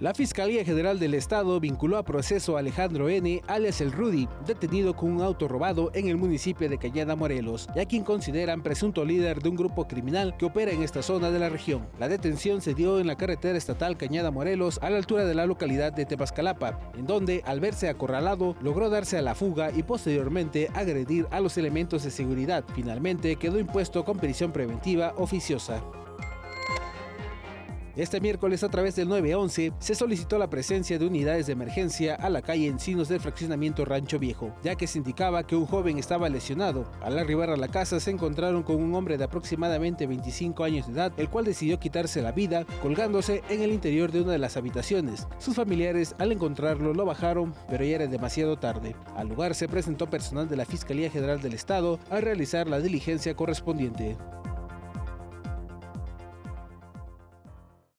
La Fiscalía General del Estado vinculó a proceso a Alejandro N., alias el Rudy, detenido con un auto robado en el municipio de Cañada, Morelos, y a quien consideran presunto líder de un grupo criminal que opera en esta zona de la región. La detención se dio en la carretera estatal Cañada Morelos, a la altura de la localidad de Tepascalapa, en donde, al verse acorralado, logró darse a la fuga y posteriormente agredir a los elementos de seguridad. Finalmente quedó impuesto con prisión preventiva oficiosa. Este miércoles a través del 911 se solicitó la presencia de unidades de emergencia a la calle Encinos del fraccionamiento Rancho Viejo, ya que se indicaba que un joven estaba lesionado. Al arribar a la casa se encontraron con un hombre de aproximadamente 25 años de edad, el cual decidió quitarse la vida colgándose en el interior de una de las habitaciones. Sus familiares al encontrarlo lo bajaron, pero ya era demasiado tarde. Al lugar se presentó personal de la Fiscalía General del Estado a realizar la diligencia correspondiente.